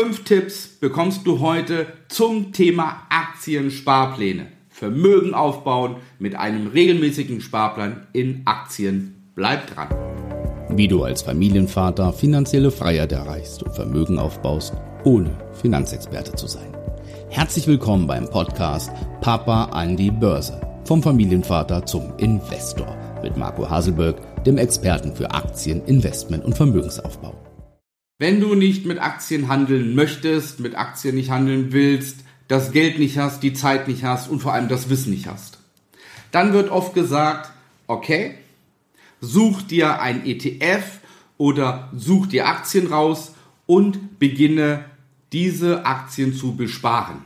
Fünf Tipps bekommst du heute zum Thema Aktiensparpläne. Vermögen aufbauen mit einem regelmäßigen Sparplan in Aktien. Bleib dran. Wie du als Familienvater finanzielle Freiheit erreichst und Vermögen aufbaust, ohne Finanzexperte zu sein. Herzlich willkommen beim Podcast Papa an die Börse. Vom Familienvater zum Investor mit Marco Haselberg, dem Experten für Aktien, Investment und Vermögensaufbau. Wenn du nicht mit Aktien handeln möchtest, mit Aktien nicht handeln willst, das Geld nicht hast, die Zeit nicht hast und vor allem das Wissen nicht hast, dann wird oft gesagt, okay, such dir ein ETF oder such dir Aktien raus und beginne diese Aktien zu besparen.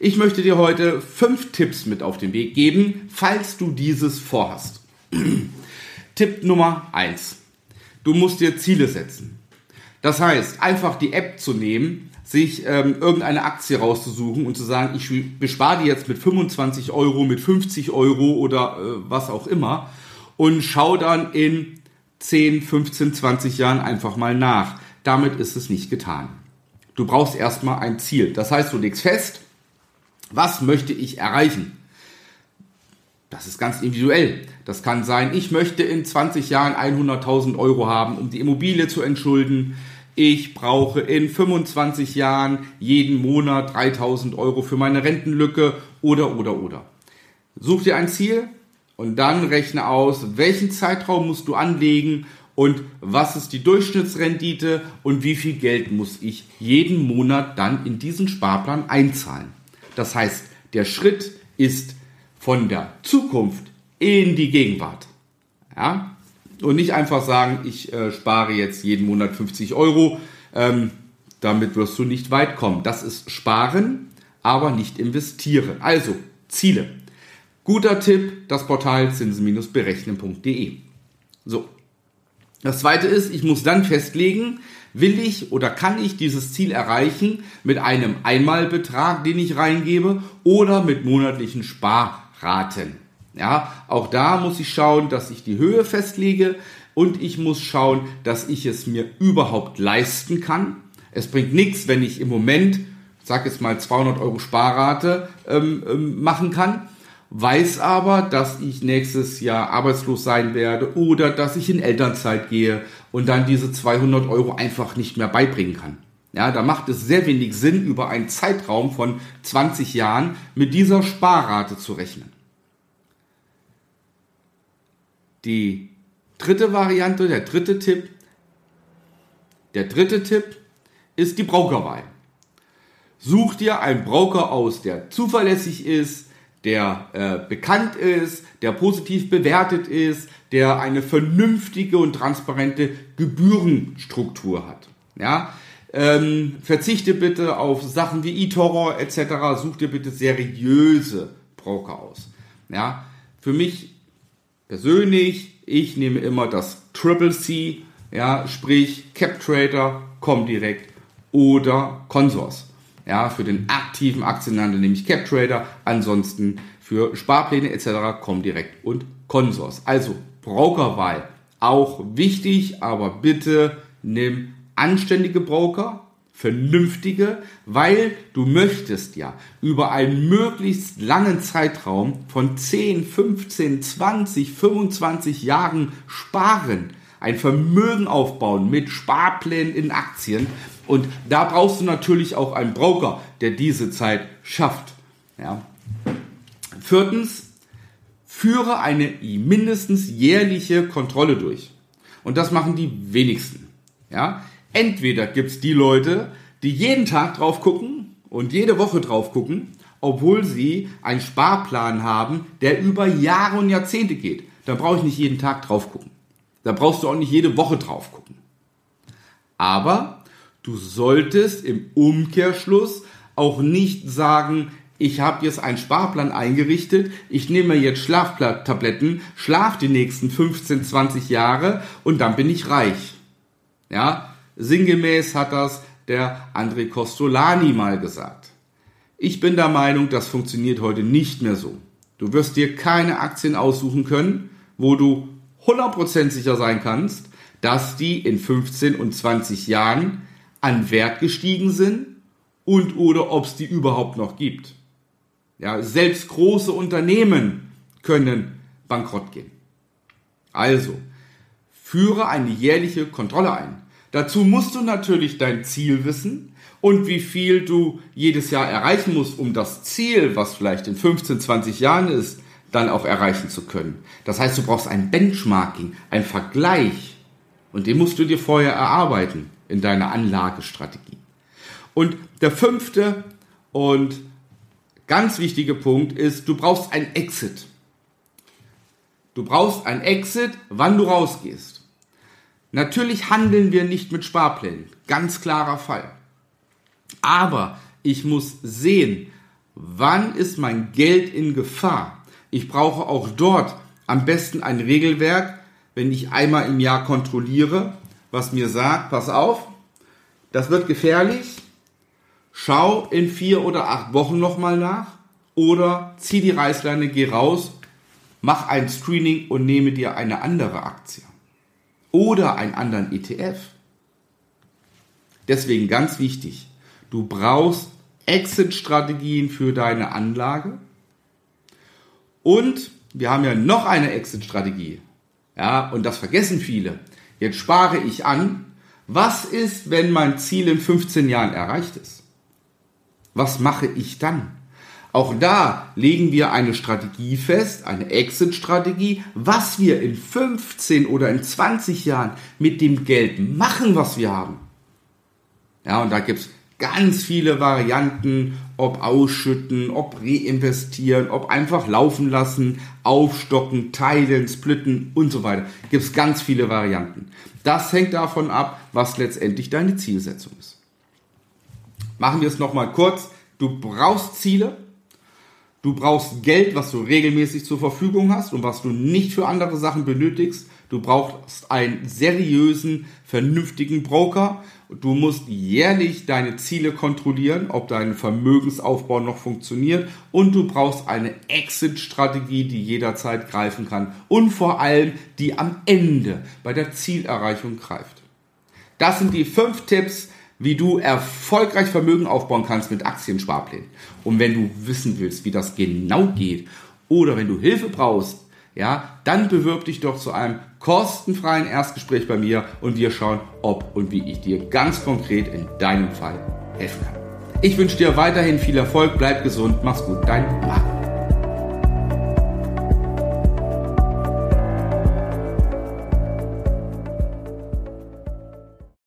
Ich möchte dir heute fünf Tipps mit auf den Weg geben, falls du dieses vorhast. Tipp Nummer eins: Du musst dir Ziele setzen. Das heißt, einfach die App zu nehmen, sich ähm, irgendeine Aktie rauszusuchen und zu sagen, ich bespare die jetzt mit 25 Euro, mit 50 Euro oder äh, was auch immer und schau dann in 10, 15, 20 Jahren einfach mal nach. Damit ist es nicht getan. Du brauchst erstmal ein Ziel. Das heißt, du legst fest, was möchte ich erreichen? Das ist ganz individuell. Das kann sein, ich möchte in 20 Jahren 100.000 Euro haben, um die Immobilie zu entschulden. Ich brauche in 25 Jahren jeden Monat 3.000 Euro für meine Rentenlücke oder, oder, oder. Such dir ein Ziel und dann rechne aus, welchen Zeitraum musst du anlegen und was ist die Durchschnittsrendite und wie viel Geld muss ich jeden Monat dann in diesen Sparplan einzahlen. Das heißt, der Schritt ist von der Zukunft in die Gegenwart. Ja? Und nicht einfach sagen, ich äh, spare jetzt jeden Monat 50 Euro. Ähm, damit wirst du nicht weit kommen. Das ist Sparen, aber nicht investieren. Also Ziele. Guter Tipp, das Portal zinsen-berechnen.de. So. Das zweite ist, ich muss dann festlegen, will ich oder kann ich dieses Ziel erreichen mit einem Einmalbetrag, den ich reingebe oder mit monatlichen Sparraten. Ja, auch da muss ich schauen, dass ich die Höhe festlege und ich muss schauen, dass ich es mir überhaupt leisten kann. Es bringt nichts, wenn ich im Moment, sag jetzt mal 200 Euro Sparrate ähm, ähm, machen kann weiß aber, dass ich nächstes Jahr arbeitslos sein werde oder dass ich in Elternzeit gehe und dann diese 200 Euro einfach nicht mehr beibringen kann. Ja, da macht es sehr wenig Sinn, über einen Zeitraum von 20 Jahren mit dieser Sparrate zu rechnen. Die dritte Variante, der dritte Tipp, der dritte Tipp ist die Brokerwahl. Such dir einen Broker aus, der zuverlässig ist, der äh, bekannt ist, der positiv bewertet ist, der eine vernünftige und transparente Gebührenstruktur hat. Ja, ähm, verzichte bitte auf Sachen wie eToro etc. Such dir bitte seriöse Broker aus. Ja, für mich persönlich, ich nehme immer das Triple C, ja, sprich CapTrader, Comdirect oder Consors. Ja, für den aktiven Aktienhandel nehme ich CapTrader, ansonsten für Sparpläne etc. Comdirect und Consors. Also Brokerwahl auch wichtig, aber bitte nimm anständige Broker, vernünftige, weil du möchtest ja über einen möglichst langen Zeitraum von 10, 15, 20, 25 Jahren sparen, ein Vermögen aufbauen mit Sparplänen in Aktien und da brauchst du natürlich auch einen Broker, der diese Zeit schafft. Ja. Viertens, führe eine mindestens jährliche Kontrolle durch. Und das machen die wenigsten. Ja. Entweder gibt es die Leute, die jeden Tag drauf gucken und jede Woche drauf gucken, obwohl sie einen Sparplan haben, der über Jahre und Jahrzehnte geht. Da brauche ich nicht jeden Tag drauf gucken. Da brauchst du auch nicht jede Woche drauf gucken. Aber Du solltest im Umkehrschluss auch nicht sagen, ich habe jetzt einen Sparplan eingerichtet, ich nehme jetzt Schlaftabletten, schlaf die nächsten 15, 20 Jahre und dann bin ich reich. Ja, sinngemäß hat das der André Costolani mal gesagt. Ich bin der Meinung, das funktioniert heute nicht mehr so. Du wirst dir keine Aktien aussuchen können, wo du 100% sicher sein kannst, dass die in 15 und 20 Jahren an Wert gestiegen sind und oder ob es die überhaupt noch gibt. Ja, selbst große Unternehmen können bankrott gehen. Also, führe eine jährliche Kontrolle ein. Dazu musst du natürlich dein Ziel wissen und wie viel du jedes Jahr erreichen musst, um das Ziel, was vielleicht in 15, 20 Jahren ist, dann auch erreichen zu können. Das heißt, du brauchst ein Benchmarking, ein Vergleich und den musst du dir vorher erarbeiten in deiner Anlagestrategie. Und der fünfte und ganz wichtige Punkt ist, du brauchst ein Exit. Du brauchst ein Exit, wann du rausgehst. Natürlich handeln wir nicht mit Sparplänen. Ganz klarer Fall. Aber ich muss sehen, wann ist mein Geld in Gefahr. Ich brauche auch dort am besten ein Regelwerk, wenn ich einmal im Jahr kontrolliere, was mir sagt, pass auf, das wird gefährlich, schau in vier oder acht Wochen nochmal nach oder zieh die Reißleine, geh raus, mach ein Screening und nehme dir eine andere Aktie oder einen anderen ETF. Deswegen ganz wichtig, du brauchst Exit-Strategien für deine Anlage und wir haben ja noch eine Exit-Strategie. Ja, und das vergessen viele. Jetzt spare ich an. Was ist, wenn mein Ziel in 15 Jahren erreicht ist? Was mache ich dann? Auch da legen wir eine Strategie fest, eine Exit-Strategie, was wir in 15 oder in 20 Jahren mit dem Geld machen, was wir haben. Ja, und da gibt's ganz viele Varianten, ob ausschütten, ob reinvestieren, ob einfach laufen lassen, aufstocken, teilen, splitten und so weiter. Gibt es ganz viele Varianten. Das hängt davon ab, was letztendlich deine Zielsetzung ist. Machen wir es nochmal kurz. Du brauchst Ziele. Du brauchst Geld, was du regelmäßig zur Verfügung hast und was du nicht für andere Sachen benötigst. Du brauchst einen seriösen, vernünftigen Broker. Du musst jährlich deine Ziele kontrollieren, ob dein Vermögensaufbau noch funktioniert. Und du brauchst eine Exit-Strategie, die jederzeit greifen kann. Und vor allem, die am Ende bei der Zielerreichung greift. Das sind die fünf Tipps, wie du erfolgreich Vermögen aufbauen kannst mit Aktiensparplänen. Und wenn du wissen willst, wie das genau geht, oder wenn du Hilfe brauchst, ja, dann bewirb dich doch zu einem kostenfreien Erstgespräch bei mir und wir schauen, ob und wie ich dir ganz konkret in deinem Fall helfen kann. Ich wünsche dir weiterhin viel Erfolg, bleib gesund, mach's gut, dein Marco.